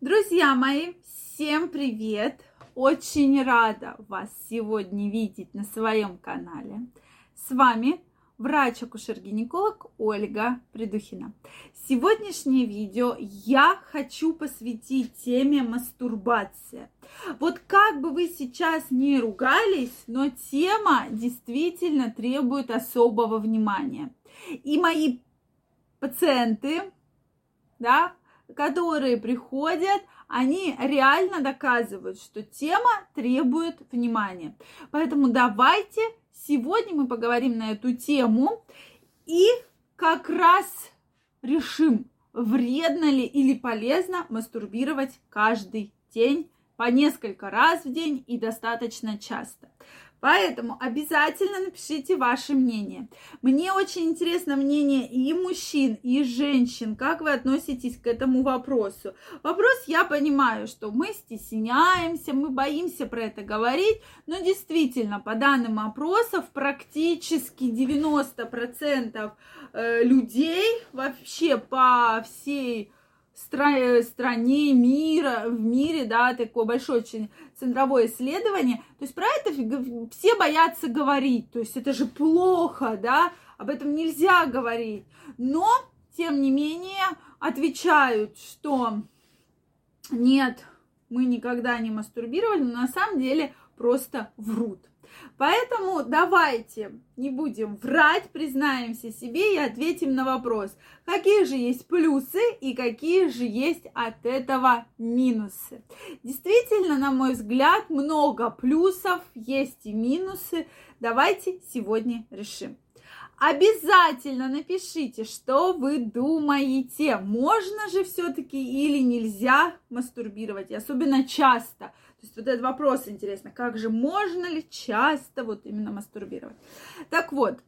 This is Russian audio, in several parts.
Друзья мои, всем привет! Очень рада вас сегодня видеть на своем канале. С вами врач-акушер-гинеколог Ольга Придухина. Сегодняшнее видео я хочу посвятить теме мастурбация. Вот как бы вы сейчас не ругались, но тема действительно требует особого внимания. И мои пациенты, да, которые приходят, они реально доказывают, что тема требует внимания. Поэтому давайте сегодня мы поговорим на эту тему и как раз решим, вредно ли или полезно мастурбировать каждый день по несколько раз в день и достаточно часто. Поэтому обязательно напишите ваше мнение. Мне очень интересно мнение и мужчин, и женщин. Как вы относитесь к этому вопросу? Вопрос я понимаю, что мы стесняемся, мы боимся про это говорить, но действительно, по данным опросов, практически 90% э, людей вообще по всей стра- стране, мира, в мире, да, такое большое очень центровое исследование. То есть про это все боятся говорить. То есть это же плохо, да, об этом нельзя говорить. Но, тем не менее, отвечают, что нет, мы никогда не мастурбировали, но на самом деле просто врут. Поэтому давайте не будем врать, признаемся себе и ответим на вопрос, какие же есть плюсы и какие же есть от этого минусы. Действительно, на мой взгляд, много плюсов, есть и минусы. Давайте сегодня решим. Обязательно напишите, что вы думаете, можно же все-таки или нельзя мастурбировать, и особенно часто. То есть вот этот вопрос интересно, как же можно ли часто вот именно мастурбировать? Так вот,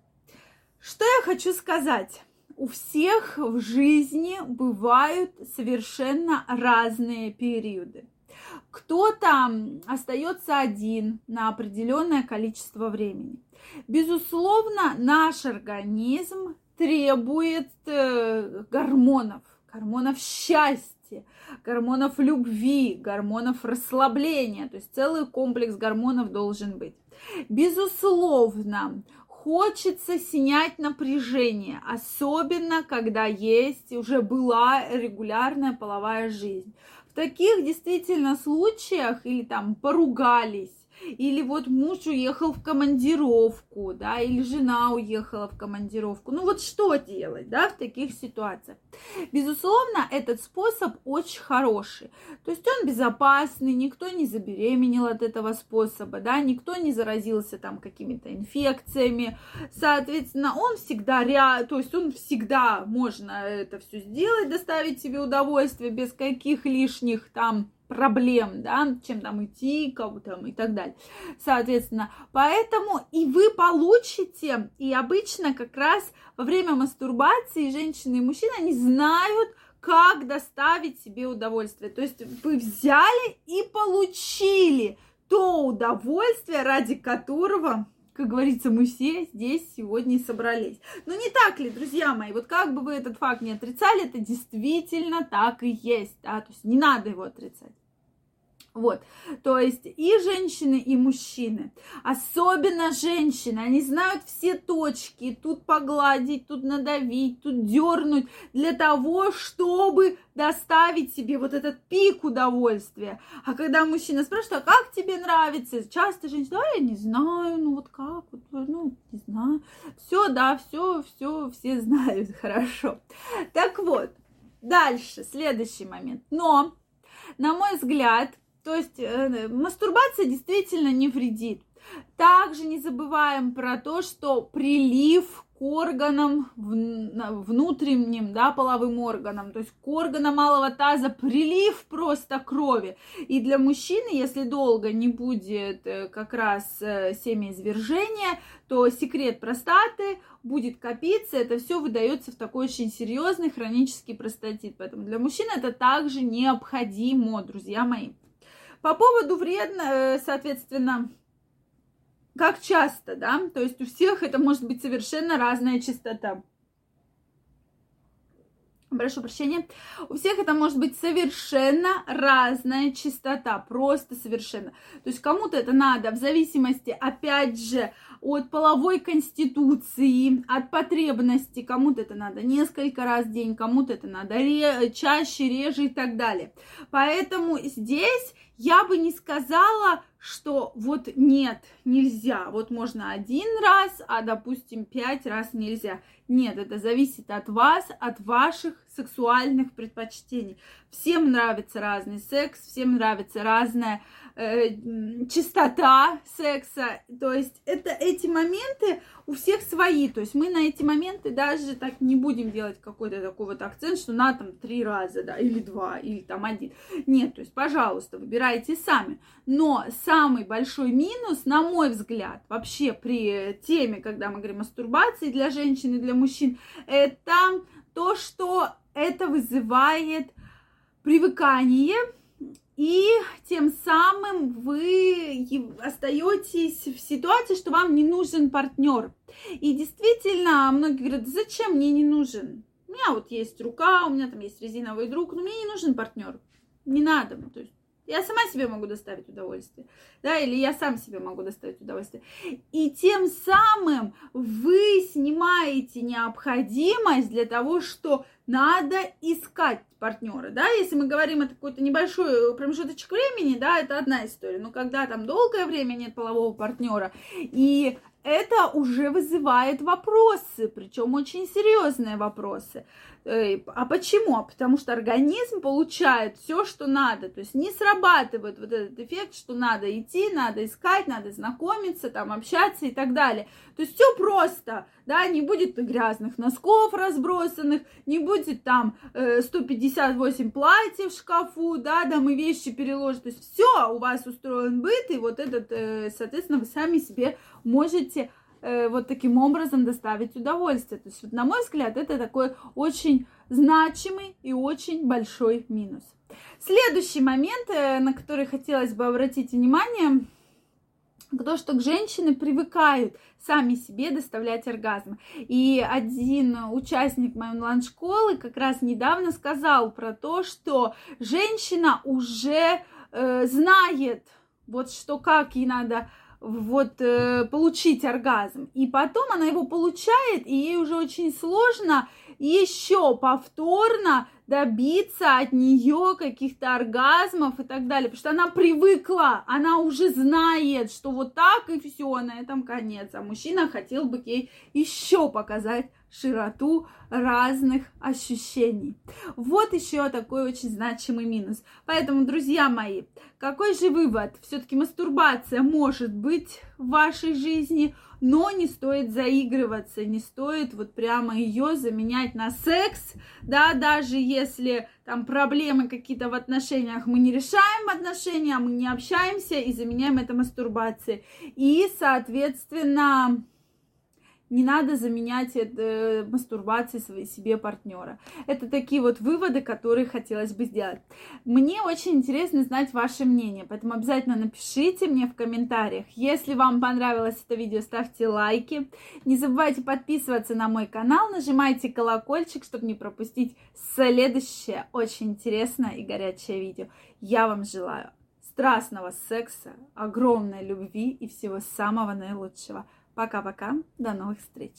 что я хочу сказать. У всех в жизни бывают совершенно разные периоды. Кто-то остается один на определенное количество времени. Безусловно, наш организм требует э, гормонов, гормонов счастья гормонов любви, гормонов расслабления. То есть целый комплекс гормонов должен быть. Безусловно, хочется снять напряжение, особенно когда есть, уже была регулярная половая жизнь. В таких действительно случаях или там поругались, или вот муж уехал в командировку, да, или жена уехала в командировку. Ну вот что делать, да, в таких ситуациях? Безусловно, этот способ очень хороший. То есть он безопасный, никто не забеременел от этого способа, да, никто не заразился там какими-то инфекциями. Соответственно, он всегда ряд, то есть он всегда можно это все сделать, доставить себе удовольствие без каких лишних там проблем, да, чем там идти, кого там и так далее. Соответственно, поэтому и вы получите, и обычно как раз во время мастурбации женщины и мужчины, они знают, как доставить себе удовольствие. То есть вы взяли и получили то удовольствие, ради которого как говорится, мы все здесь сегодня собрались. Но не так ли, друзья мои, вот как бы вы этот факт не отрицали, это действительно так и есть, да, то есть не надо его отрицать. Вот, то есть и женщины, и мужчины, особенно женщины, они знают все точки, тут погладить, тут надавить, тут дернуть, для того, чтобы доставить себе вот этот пик удовольствия. А когда мужчина спрашивает, а как тебе нравится? Часто женщина, да, я не знаю, ну вот как, вот, ну, не знаю. Все, да, все, все, все знают, хорошо. Так вот, дальше, следующий момент. Но, на мой взгляд, то есть э, мастурбация действительно не вредит. Также не забываем про то, что прилив к органам внутренним, да, половым органам, то есть к органам малого таза прилив просто крови. И для мужчины, если долго не будет э, как раз э, семяизвержения, то секрет простаты будет копиться, это все выдается в такой очень серьезный хронический простатит. Поэтому для мужчин это также необходимо, друзья мои. По поводу вредно, э, соответственно, как часто, да, то есть у всех это может быть совершенно разная частота. прошу прощения, у всех это может быть совершенно разная частота, просто совершенно. То есть кому-то это надо в зависимости, опять же, от половой конституции, от потребности, кому-то это надо несколько раз в день, кому-то это надо ре- чаще, реже и так далее. Поэтому здесь я бы не сказала, что вот нет, нельзя, вот можно один раз, а допустим пять раз нельзя. Нет, это зависит от вас, от ваших сексуальных предпочтений. Всем нравится разный секс, всем нравится разная э, частота секса. То есть это эти моменты у всех свои. То есть мы на эти моменты даже так не будем делать какой-то такой вот акцент, что на там три раза, да, или два, или там один. Нет, то есть, пожалуйста, выбирайте сами. Но самый большой минус, на мой взгляд, вообще при теме, когда мы говорим о мастурбации для женщин и для мужчин, это то, что это вызывает привыкание, и тем самым вы остаетесь в ситуации, что вам не нужен партнер. И действительно, многие говорят, зачем мне не нужен? У меня вот есть рука, у меня там есть резиновый друг, но мне не нужен партнер. Не надо. То есть я сама себе могу доставить удовольствие, да, или я сам себе могу доставить удовольствие. И тем самым вы снимаете необходимость для того, что надо искать партнера, да, если мы говорим о какой-то небольшой промежуточек времени, да, это одна история, но когда там долгое время нет полового партнера, и это уже вызывает вопросы, причем очень серьезные вопросы. А почему? А потому что организм получает все, что надо. То есть не срабатывает вот этот эффект, что надо идти, надо искать, надо знакомиться, там общаться и так далее. То есть все просто, да, не будет грязных носков разбросанных, не будет там э, 158 платьев в шкафу, да, да, мы вещи переложим. То есть все у вас устроен быт, и вот этот, э, соответственно, вы сами себе можете Э, вот таким образом доставить удовольствие. То есть, вот, на мой взгляд, это такой очень значимый и очень большой минус. Следующий момент, э, на который хотелось бы обратить внимание, то, что женщины привыкают сами себе доставлять оргазм. И один участник моей онлайн-школы как раз недавно сказал про то, что женщина уже э, знает, вот что как ей надо вот э, получить оргазм. И потом она его получает, и ей уже очень сложно еще повторно добиться от нее каких-то оргазмов и так далее, потому что она привыкла, она уже знает, что вот так и все, на этом конец. А мужчина хотел бы ей еще показать широту разных ощущений. Вот еще такой очень значимый минус. Поэтому, друзья мои, какой же вывод? Все-таки мастурбация может быть в вашей жизни, но не стоит заигрываться, не стоит вот прямо ее заменять на секс, да, даже если там проблемы какие-то в отношениях, мы не решаем отношения, мы не общаемся и заменяем это мастурбацией. И, соответственно, не надо заменять это, э, мастурбацией себе партнера. Это такие вот выводы, которые хотелось бы сделать. Мне очень интересно знать ваше мнение, поэтому обязательно напишите мне в комментариях. Если вам понравилось это видео, ставьте лайки. Не забывайте подписываться на мой канал, нажимайте колокольчик, чтобы не пропустить следующее очень интересное и горячее видео. Я вам желаю страстного секса, огромной любви и всего самого наилучшего. Пока-пока. До новых встреч.